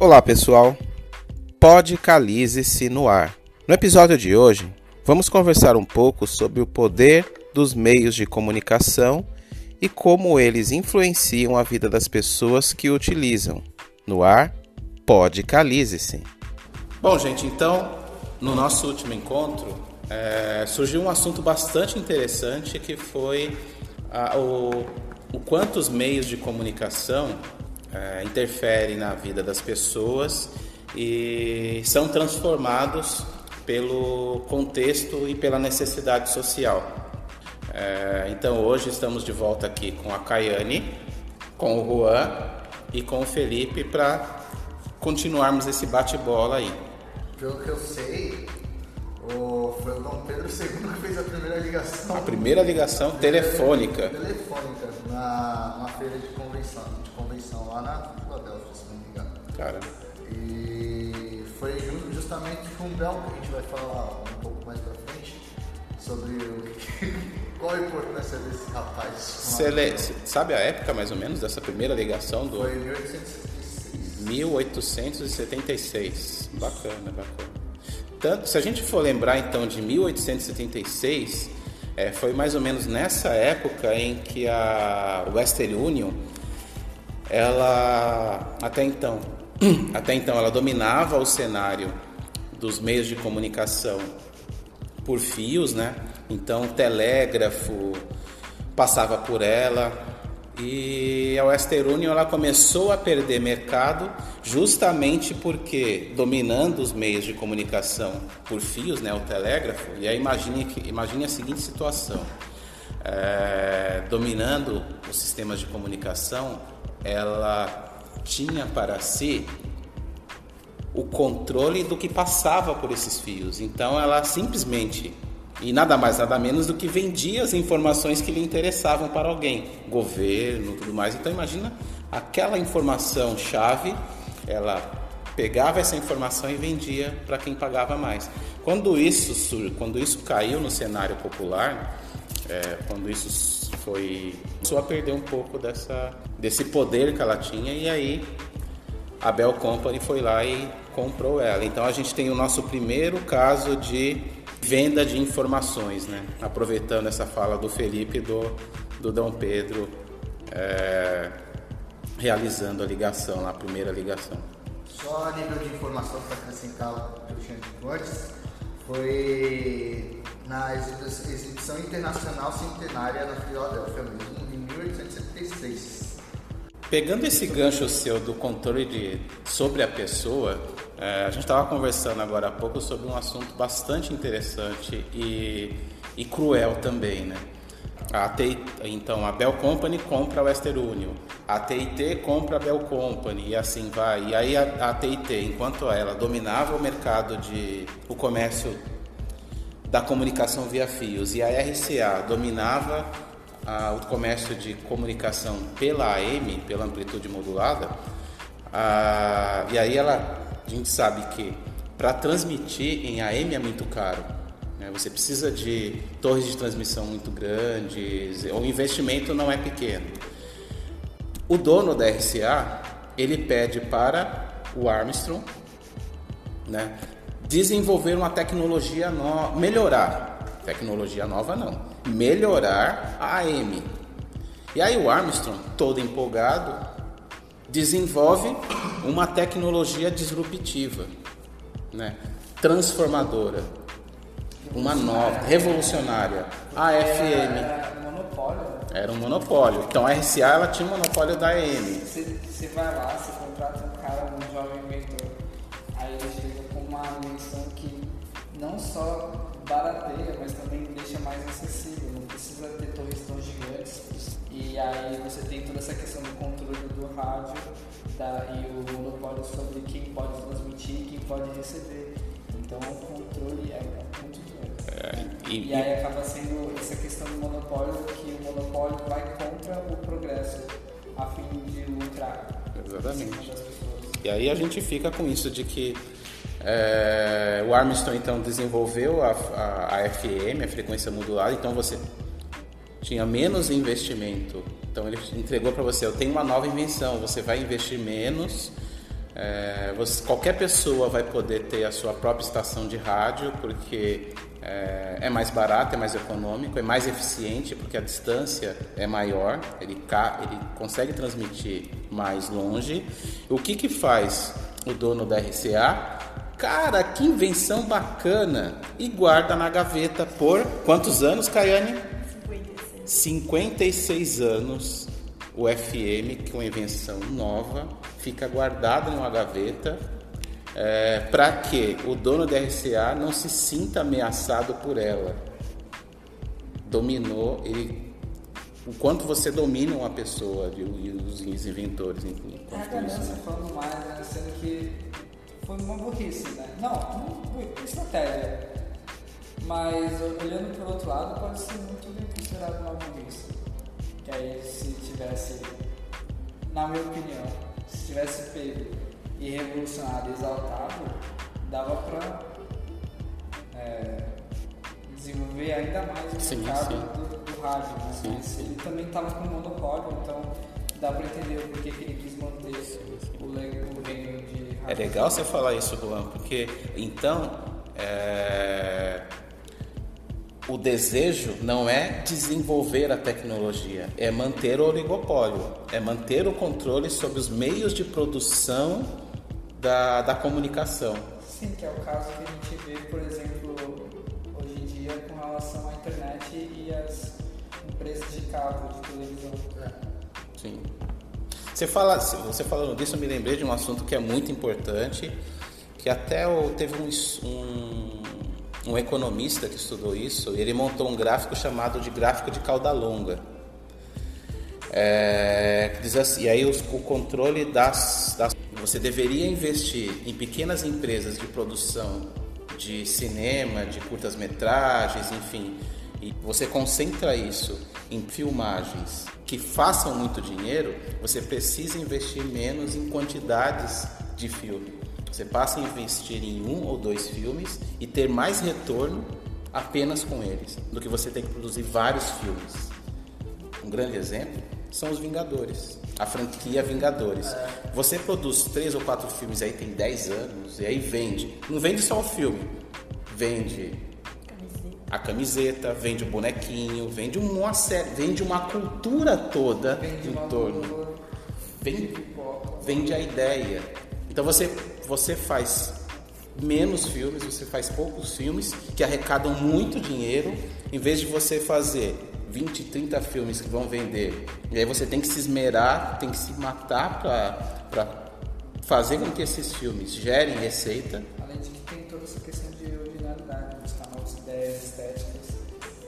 Olá pessoal, Podcalize-se no ar. No episódio de hoje, vamos conversar um pouco sobre o poder dos meios de comunicação e como eles influenciam a vida das pessoas que utilizam. No ar, Podcalize-se. Bom, gente, então, no nosso último encontro, é, surgiu um assunto bastante interessante que foi a, o, o quanto os meios de comunicação é, interferem na vida das pessoas e são transformados pelo contexto e pela necessidade social. É, então hoje estamos de volta aqui com a Caiane, com o Juan e com o Felipe para continuarmos esse bate-bola aí. Pelo que eu sei, foi o Dom Pedro II que fez a primeira ligação. A primeira ligação telefônica. Telefônica, na, na feira de convenção, de convenção lá na Filadélfia, se não me engano. Cara. E foi justamente com o Bel que a gente vai falar um pouco mais pra frente sobre o que, qual a importância desse rapaz. Você sabe a época mais ou menos dessa primeira ligação do. Foi 1876. 1876. Bacana, bacana. Tanto, se a gente for lembrar então de 1876, é, foi mais ou menos nessa época em que a Western Union, ela até então, até então ela dominava o cenário dos meios de comunicação por fios, né? Então telégrafo passava por ela, e a Western Union ela começou a perder mercado justamente porque dominando os meios de comunicação por fios, né, o telégrafo, e aí imagine, imagine a seguinte situação, é, dominando os sistemas de comunicação, ela tinha para si o controle do que passava por esses fios. Então ela simplesmente e nada mais, nada menos do que vendia as informações que lhe interessavam para alguém, governo, tudo mais. Então imagina aquela informação chave, ela pegava essa informação e vendia para quem pagava mais. Quando isso quando isso caiu no cenário popular, é, quando isso foi começou a perder um pouco dessa desse poder que ela tinha e aí a Bell Company foi lá e comprou ela. Então a gente tem o nosso primeiro caso de venda de informações, né? Aproveitando essa fala do Felipe e do, do Dom Pedro é, realizando a ligação, a primeira ligação. Só a nível de informação para acrescentar o dito antes, foi na exibição internacional centenária na Filadélfia mesmo, em 1876. Pegando esse gancho seu do controle de, sobre a pessoa, é, a gente estava conversando agora há pouco sobre um assunto bastante interessante e, e cruel também, né? A então, a Bell Company compra a Western Union, a TIT compra a Bell Company e assim vai. E aí a, a TIT, enquanto ela dominava o mercado de o comércio da comunicação via fios e a RCA dominava o comércio de comunicação pela AM, pela amplitude modulada, e aí ela a gente sabe que para transmitir em AM é muito caro. Né? Você precisa de torres de transmissão muito grandes, o investimento não é pequeno. O dono da RCA ele pede para o Armstrong né, desenvolver uma tecnologia nova, melhorar, tecnologia nova não, melhorar a AM. E aí o Armstrong, todo empolgado, desenvolve uma tecnologia disruptiva, né? transformadora, uma nova, revolucionária. A FM era um monopólio. Era um monopólio. Então a RCA ela tinha um monopólio da AM. Você vai lá, você contrata um cara, um jovem inventor, aí ele chega com uma invenção que não só barateia, mas também deixa mais acessível. Precisa ter torres tão gigantes. E aí você tem toda essa questão do controle do rádio da, e o monopólio sobre quem pode transmitir e quem pode receber. Então o controle é muito grande. É, e, e, aí acaba sendo essa questão do monopólio que o monopólio vai contra o progresso a fim de lucrar. Exatamente. E aí a gente fica com isso de que é, o Armstrong então desenvolveu a, a, a, FM, a frequência modulada, então você tinha menos investimento. Então ele entregou para você, eu tenho uma nova invenção, você vai investir menos É, você, qualquer pessoa vai poder ter a sua própria estação de rádio, porque é, é, mais barato, é mais econômico, é mais eficiente, porque a distância é maior, ele, ele consegue transmitir mais longe. O que, que faz o dono da RCA? Cara, que invenção bacana! E guarda na gaveta por quantos anos, Caiane? 56. 56 anos. O FM, com invenção nova, fica guardado numa gaveta é, para que o dono da RCA não se sinta ameaçado por ela. Dominou, ele, o quanto você domina uma pessoa e os, inventores. É a ganância falando mais, né? sendo que foi uma burrice, né? Não, uma estratégia. Mas olhando por outro lado, pode ser muito bem considerado uma burrice. Que aí se tivesse, na minha opinião, se tivesse pego e revolucionário exaltado, dava para é, desenvolver ainda mais o sim, mercado sim. Do, do, rádio. Né? Sim, Mas ele também estava com monopólio, então dá para entender o porquê que ele quis manter o, o reino de rádio. É legal você falar isso, Juan, porque então é... o desejo não é desenvolver a tecnologia, é manter o oligopólio, é manter o controle sobre os meios de produção da, da comunicação. Sim, que é o caso que a gente vê, por exemplo, hoje em dia com relação à internet e as empresas de cabo, de televisão. É. Sim. Você, fala, você falando disso, eu me lembrei de um assunto que é muito importante, que até teve um, um, um economista que estudou isso, e ele montou um gráfico chamado de gráfico de cauda longa. É, diz assim, e aí os, o controle das, das você deveria investir em pequenas empresas de produção de cinema, de curtas-metragens, enfim, e você concentra isso em filmagens que façam muito dinheiro, você precisa investir menos em quantidades de filme. Você passa a investir em um ou dois filmes e ter mais retorno apenas com eles, do que você tem que produzir vários filmes. Um grande exemplo são os Vingadores a franquia Vingadores. Você produz três ou quatro filmes aí tem 10 anos e aí vende. Não vende só o filme, vende a camiseta, vende o bonequinho, vende uma série, vende uma cultura toda vende em torno. Vende, vende a ideia. Então você, você faz menos filmes, você faz poucos filmes que arrecadam muito dinheiro, em vez de você fazer 20, 30 filmes que vão vender. E aí você tem que se esmerar, tem que se matar para fazer com que esses filmes gerem receita. Além de que tem toda essa questão de originalidade, buscar novas ideias estéticas.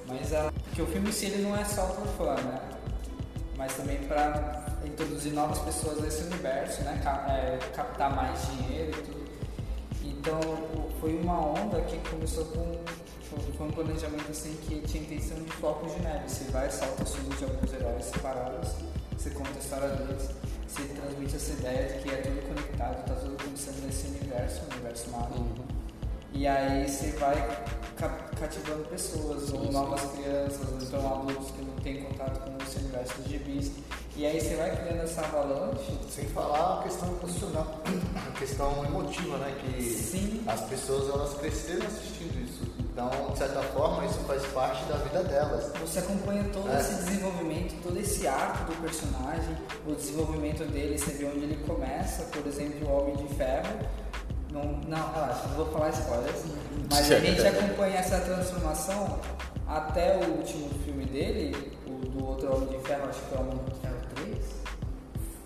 Mas a, que o filme em si ele não é só por fã, né? Mas também para introduzir novas pessoas nesse universo, né? É, captar mais dinheiro e tudo. Então foi uma onda que começou com foi um planejamento assim que tinha intenção de foco genérico. Você vai, salta assuntos de alguns heróis separados, você conta a história deles, você transmite essa ideia de que é tudo conectado, está tudo acontecendo nesse universo, universo Marvel. Uhum. E aí você vai cativando pessoas, ou novas crianças, ou então adultos que não têm contato com esse universo dos gibis. E aí você vai criando essa avalanche. Sem falar a questão emocional, a questão emotiva, né? Que Sim. as pessoas elas cresceram assistindo isso. Então, de certa forma, isso faz parte da vida delas. Você acompanha todo é. esse desenvolvimento, todo esse arco do personagem, o desenvolvimento dele, você vê onde ele começa, por exemplo, o Homem de Ferro. Não, não relaxa, não vou falar spoilers, mas a gente acompanha essa transformação até o último filme dele, o do outro Homem de Ferro, acho que é o Homem de Ferro 3.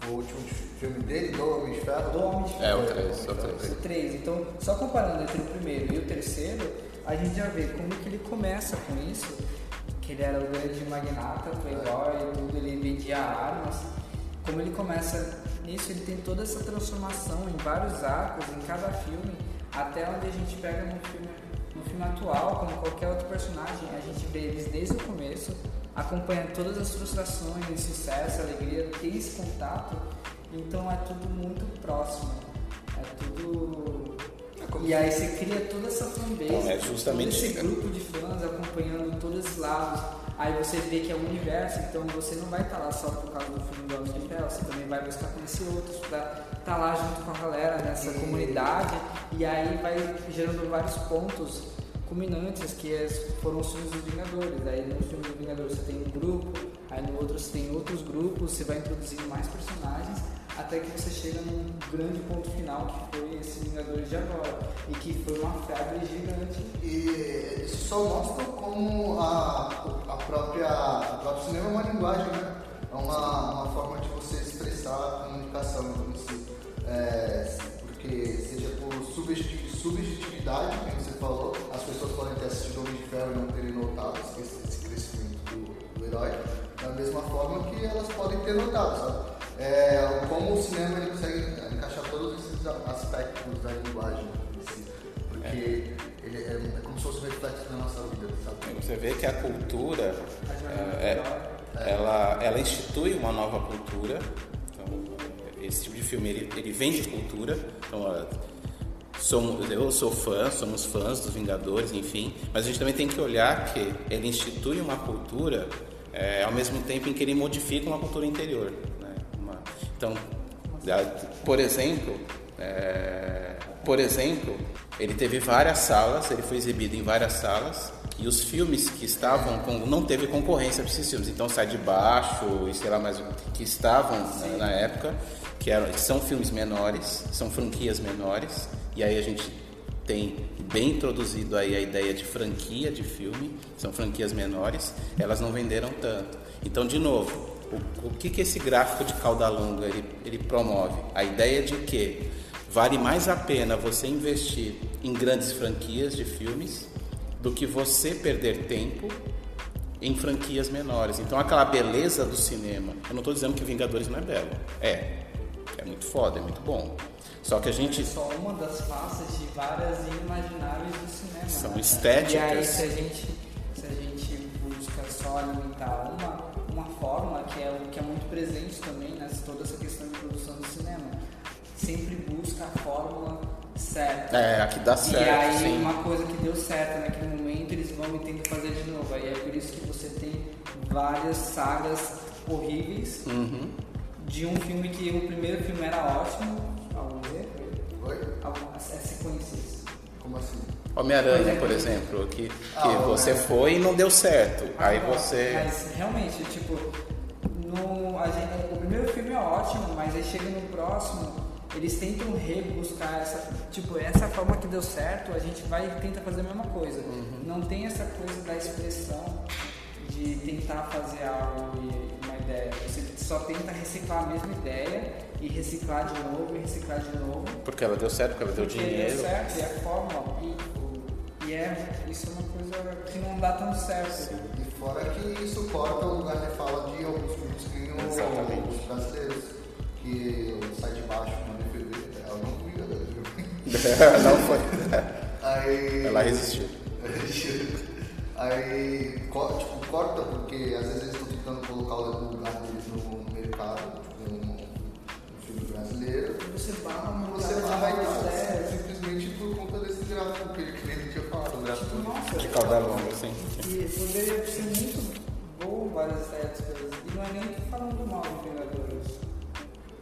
O último filme dele, do Homem de Ferro? Do Homem de Ferro. É, o 3, o 3. O 3. Então, só comparando entre o primeiro e o terceiro, a gente já vê como que ele começa com isso, que ele era o grande magnata, playboy e tudo, ele vendia armas. Como ele começa nisso, ele tem toda essa transformação em vários arcos, em cada filme, até onde a gente pega no filme, filme atual, como qualquer outro personagem, a gente vê eles desde o começo, acompanhando todas as frustrações, sucesso, alegria, ter esse contato, então é tudo muito próximo, é tudo E aí você cria toda essa fanbase, Então, é justamente- todo esse grupo de fãs acompanhando todos os lados. Aí você vê que é um universo, então você não vai estar lá só por causa do filme do Homem de Ferro, você também vai buscar conhecer outros pra estar lá junto com a galera nessa comunidade. E aí vai gerando vários pontos culminantes que é- foram os filmes dos Vingadores. Aí no filme dos Vingadores você tem um grupo, aí no outro você tem outros grupos, você vai introduzindo mais personagens até que você chega num grande ponto final que foi esse Vingadores de agora e que foi uma febre gigante. E isso só mostra como a, a própria, o próprio cinema é uma linguagem, né? É uma, uma forma de você expressar a comunicação em si. É, porque seja por subjeti- subjetividade, como você falou, as pessoas podem ter assistido Homem de Ferro e não terem notado esse, esse crescimento do, do herói, da mesma forma que elas podem ter notado, sabe? É, como o cinema ele consegue encaixar todos esses aspectos da linguagem em si. Porque ele é, é como se fosse um reflexo da nossa vida, sabe? Você vê que a cultura é, herói. ela, ela institui uma nova cultura. Então, esse tipo de filme ele, ele vem de cultura. Então, somos, eu sou fã, somos fãs dos Vingadores, enfim. Mas a gente também tem que olhar que ele institui uma cultura é, ao mesmo tempo em que ele modifica uma cultura interior. Então, por exemplo, é, por exemplo, ele teve várias salas, ele foi exibido em várias salas e os filmes que estavam com não teve concorrência para esses filmes, então sai de baixo e sei lá mais que estavam né, na época, que eram são filmes menores, são franquias menores e aí a gente tem bem introduzido aí a ideia de franquia de filme, são franquias menores, elas não venderam tanto. Então, de novo, o, o que, que esse gráfico de cauda longa ele, ele promove? A ideia de que vale mais a pena você investir em grandes franquias de filmes do que você perder tempo em franquias menores. Então, aquela beleza do cinema, eu não estou dizendo que Vingadores não é belo, é, é muito foda, é muito bom. Só que a gente É só uma das faces de várias inimagináveis do cinema. São né? estéticas. E aí se a gente, se a gente busca só alimentar uma, fórmula que é o que é muito presente também nessa toda essa questão de produção do cinema, sempre busca a fórmula certa. É, a que dá certo, E aí sim. uma coisa que deu certo naquele momento eles vão e tentam fazer de novo. Aí é por isso que você tem várias sagas horríveis Uhum. de um filme que o primeiro filme era ótimo, algum exemplo? Oi? Algumas é sequências. Como assim? Homem-Aranha, por exemplo, que, que Ah, você foi e não deu certo. Aí Ah, você. Mas realmente, tipo, no, a gente- o primeiro filme é ótimo, mas aí chega no próximo, eles tentam rebuscar essa. Tipo, essa forma que deu certo, a gente vai e tenta fazer a mesma coisa. Uhum. Não tem essa coisa da expressão de tentar fazer algo e ideia. Você só tenta reciclar a mesma ideia e reciclar de novo e reciclar de novo. Porque ela deu certo, porque ela deu Porque dinheiro. deu certo, e a fórmula. E, e é, isso é uma coisa que não dá tão certo. E fora que isso corta o lugar de fala de alguns filmes que os brasileiros. Que sai de baixo na DVD, ela não cuida viu? não foi. Aí. Ela resistiu. Aí tipo, corta porque às vezes eles estão tentando colocar o lugar deles no mercado, tipo um, um filme brasileiro. Você barra E você vai é, simplesmente por conta desse gráfico que ele que nem tinha falado, o gráfico. Nossa, De cauda longa, assim. E poderia ser muito bom várias estéticas. E não é nem falando mal de Vingadores.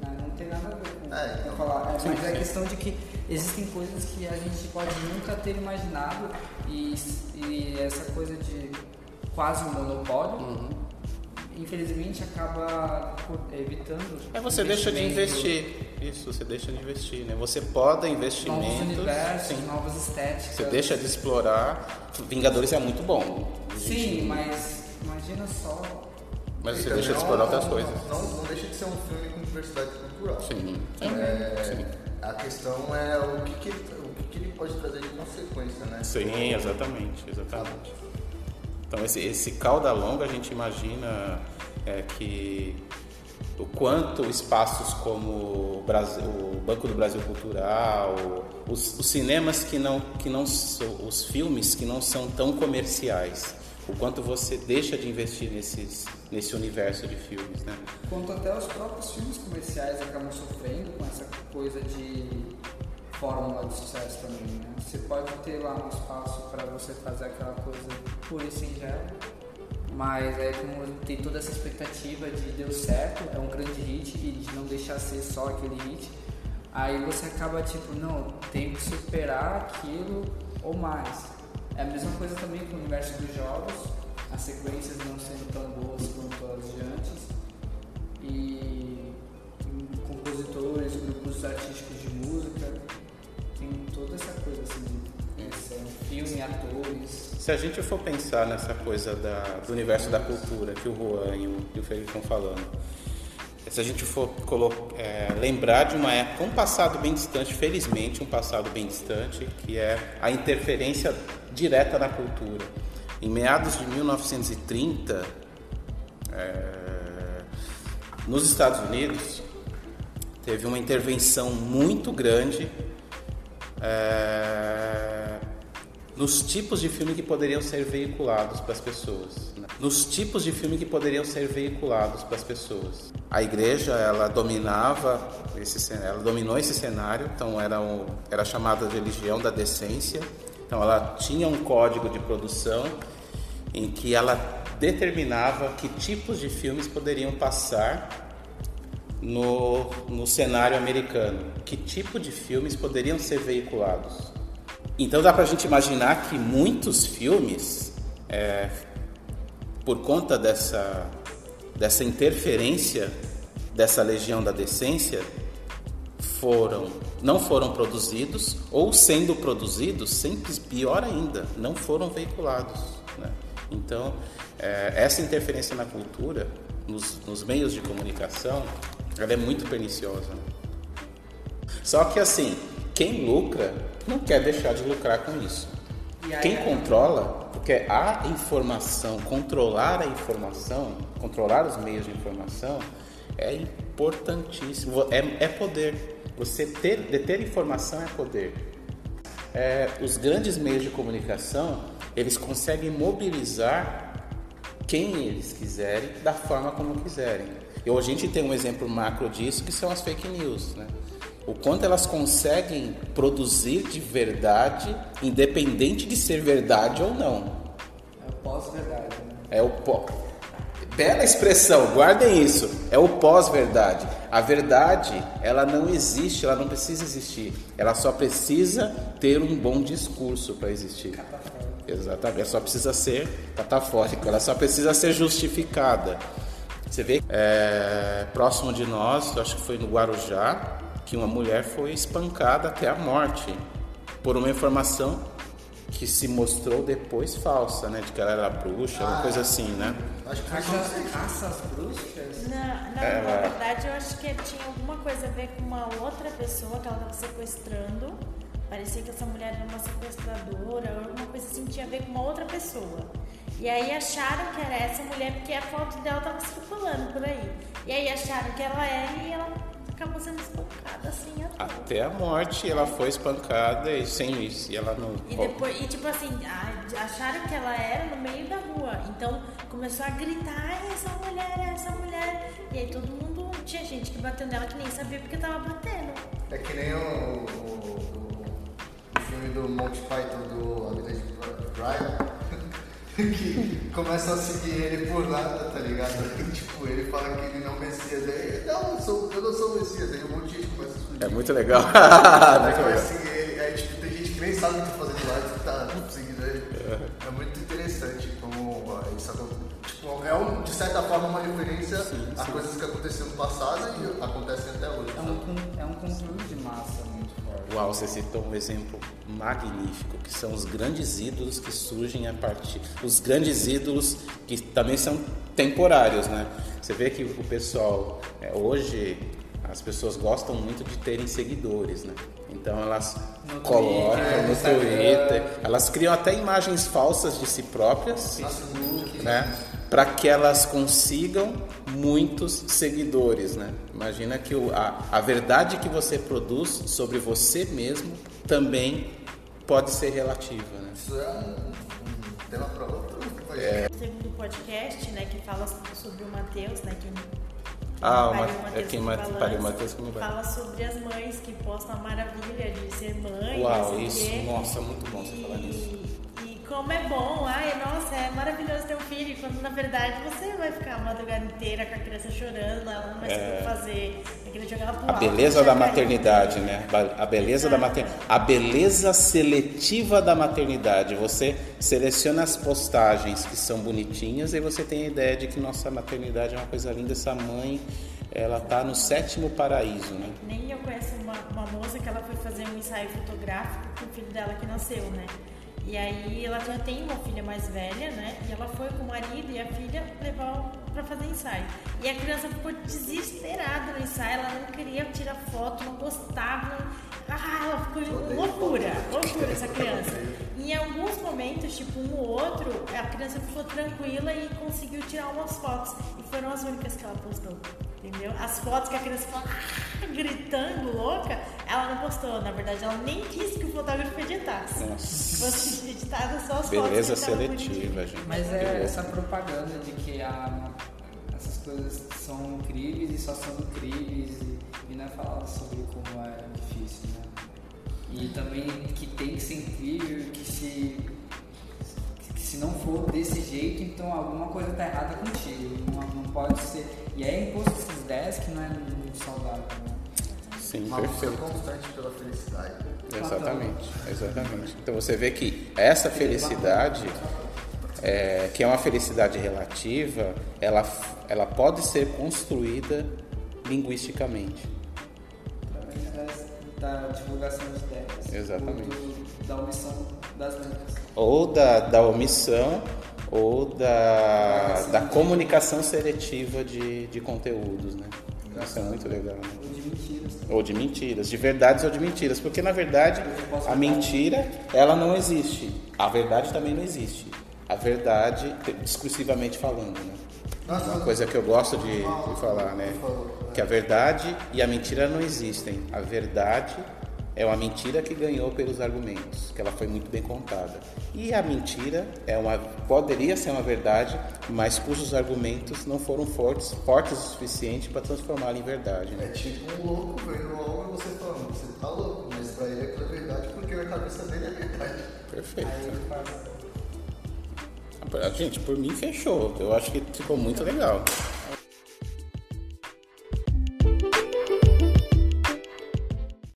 Não, não tem nada a ver com É, então. falar. É, Sim, mas é sim. questão de que existem coisas que a gente pode nunca ter imaginado e, e essa coisa de quase um monopólio. Uhum. Infelizmente acaba evitando. É você deixa de investir. Isso, você deixa de investir, né? Você poda Novos investimentos. universos, sim. novas estéticas. Você deixa de explorar. Vingadores é muito bom. Sim, gente- mas imagina só Mas você Então, deixa de não- explorar outras não- coisas. Não, não deixa de ser um filme com diversidade cultural. Sim, sim. É, sim. A questão é o que, que, o que, que ele pode trazer de consequência, né? Sim, exatamente, exatamente. Então esse, esse cauda longa a gente imagina é, que o quanto espaços como o, Brasil, o Banco do Brasil Cultural, os, os cinemas que não, que não os filmes que não são tão comerciais, o quanto você deixa de investir nesses, nesse universo de filmes, né? Quanto até os próprios filmes comerciais acabam sofrendo com essa coisa de fórmula de sucesso também, né? Você pode ter lá um espaço para você fazer aquela coisa pura e singela, mas aí como tem toda essa expectativa de deu certo, é um grande hit e de não deixar ser só aquele hit, aí você acaba tipo, não, tem que superar aquilo ou mais. É a mesma coisa também com o universo dos jogos, as sequências não sendo tão boas quanto as de antes e compositores, grupos artísticos de música, tem toda essa coisa assim de edição, filme, atores. Se a gente for pensar nessa coisa da, do universo da cultura que o Juan e o, e o Felipe estão falando, se a gente for é, lembrar de uma época, um passado bem distante, felizmente um passado bem distante, que é a interferência direta na cultura. Em meados de 1930, é, nos Estados Unidos, teve uma intervenção muito grande é, nos tipos de filme que poderiam ser veiculados para as pessoas. Né? Nos tipos de filme que poderiam ser veiculados para as pessoas. A igreja, ela dominava esse ela dominou esse cenário, então era, um, era chamada de religião da decência. Então ela tinha um código de produção em que ela determinava que tipos de filmes poderiam passar no, no cenário americano, que tipo de filmes poderiam ser veiculados. Então dá para a gente imaginar que muitos filmes, é, por conta dessa, dessa interferência dessa legião da decência, foram não foram produzidos ou sendo produzidos, sempre pior ainda, não foram veiculados. Né? Então é, essa interferência na cultura, nos, nos, meios de comunicação, ela é muito perniciosa. Só que assim, quem lucra não quer deixar de lucrar com isso. Quem controla, porque a informação, controlar a informação, controlar os meios de informação é importantíssimo. É, é poder. Você ter, deter informação é poder. É, os grandes meios de comunicação eles conseguem mobilizar quem eles quiserem, da forma como quiserem. E hoje a gente tem um exemplo macro disso que são as fake news, né? O quanto elas conseguem produzir de verdade, independente de ser verdade ou não. É o pós-verdade. Né? É o pós. Bela expressão, guardem isso. É o pós-verdade. A verdade, ela não existe, ela não precisa existir. Ela só precisa ter um bom discurso para existir. Exatamente, ela só precisa ser catafórica, ela só precisa ser justificada. Você vê, é, próximo de nós, acho que foi no Guarujá, que uma mulher foi espancada até a morte por uma informação que se mostrou depois falsa, né? De que ela era bruxa, ah, uma coisa assim, né? Acho que caça, caça as bruxas? Não, não é, na verdade eu acho que tinha alguma coisa a ver com uma outra pessoa que ela estava sequestrando Parecia que essa mulher era uma sequestradora, alguma coisa assim, tinha a ver com uma outra pessoa. E aí acharam que era essa mulher porque a foto dela estava circulando por aí. E aí acharam que ela era e ela acabou sendo espancada assim até. até a morte ela foi espancada e sem isso e ela não e depois e tipo assim acharam que ela era no meio da rua então começou a gritar essa mulher essa mulher. E aí todo mundo tinha gente que bateu nela que nem sabia porque tava batendo. É que nem o, o filme do Monty Python do A Vida de Brian, que começa a seguir ele por nada, tá ligado? tipo, ele fala que ele não é Messias, aí não, eu, sou, eu não sou Messias, aí um monte de gente começa a seguir. É muito legal. muito legal. Ele, aí tipo, tem gente que nem sabe o que tá fazendo lá e tá seguindo ele. É. é muito interessante como isso tipo, é um, de certa forma uma referência sim, sim. a coisas que aconteceram no passado e acontecem até hoje. É um controle de massa muito forte. Uau, você citou um exemplo magnífico, que são os grandes ídolos que surgem a partir. Os grandes ídolos que também são temporários, né? Você vê que o pessoal, é, hoje, as pessoas gostam muito de terem seguidores, né? Então elas no colocam Twitter, no Twitter, elas criam até imagens falsas de si próprias, Facebook, né? Para que elas consigam muitos seguidores, né? Imagina que o, a, a verdade que você produz sobre você mesmo também pode ser relativa, né? Isso é um, tema para outro. É. O segundo podcast, né, que fala sobre o Mateus, né, que Ah, o Pariu Ma- Mateus é quem Pariu Mateus que me balança. Fala sobre as mães que postam a maravilha de ser mãe. Uau, o isso, quê. nossa, muito bom você falar nisso. Como é bom, ai, nossa, é maravilhoso ter um filho, quando na verdade você vai ficar a madrugada inteira com a criança chorando, ela não vai saber o que fazer, vai querer jogar ela pro É. A beleza da maternidade, né? A beleza da mater... a beleza seletiva da maternidade. Você seleciona as postagens que são bonitinhas e você tem a ideia de que nossa maternidade é uma coisa linda. Essa mãe, ela tá no sétimo paraíso, né? Nem eu conheço uma, uma moça que ela foi fazer um ensaio fotográfico com o filho dela que nasceu, né? E aí ela já tem uma filha mais velha, né? E ela foi com o marido e a filha levar pra fazer ensaio. E a criança ficou desesperada no ensaio, ela não queria tirar foto, não gostava. Ah, ela ficou loucura, loucura essa criança. E em alguns momentos, tipo um ou outro, a criança ficou tranquila e conseguiu tirar umas fotos. E foram as únicas que ela postou. Entendeu? As fotos que a criança ficou ah, gritando, louca, ela não postou. Na verdade, ela nem quis que o fotógrafo editasse. Nossa. Fosse editada só as Beleza fotos. que estavam seletiva, gente. Mas é Beleza. essa propaganda de que a- essas coisas são incríveis e só são incríveis e, e não é falado sobre como é difícil, né? E também que tem que ser incrível e que se, se não for desse jeito, então alguma coisa tá errada contigo. Não, não pode ser. E é imposto essas ideias que não é muito saudável, né? Sim, Uma perfeito. constante pela felicidade. Exatamente, exatamente. Então você vê que essa felicidade, é, que é uma felicidade relativa, ela, ela pode ser construída linguisticamente. Através da divulgação de ideias. Exatamente. Ou do- da omissão das letras. Ou da, da omissão ou da, da comunicação seletiva de, de conteúdos, né? Isso é muito legal, né? Ou de mentiras. Ou de mentiras, de verdades ou de mentiras, porque na verdade a mentira ela não existe, a verdade também não existe. A verdade, discursivamente falando, né? Nossa, Uma coisa que eu gosto de, de falar, né? Que a verdade e a mentira não existem. A verdade é uma mentira que ganhou pelos argumentos, que ela foi muito bem contada. E a mentira é uma poderia ser uma verdade, mas cujos argumentos não foram fortes, fortes o suficiente para transformá-la em verdade. É Né? tipo um louco vendo algo e você falando, você tá louco, mas pra ele é verdade porque na cabeça dele é verdade. Perfeito. Aí ele faz. Gente, por mim fechou. Eu acho que ficou muito legal.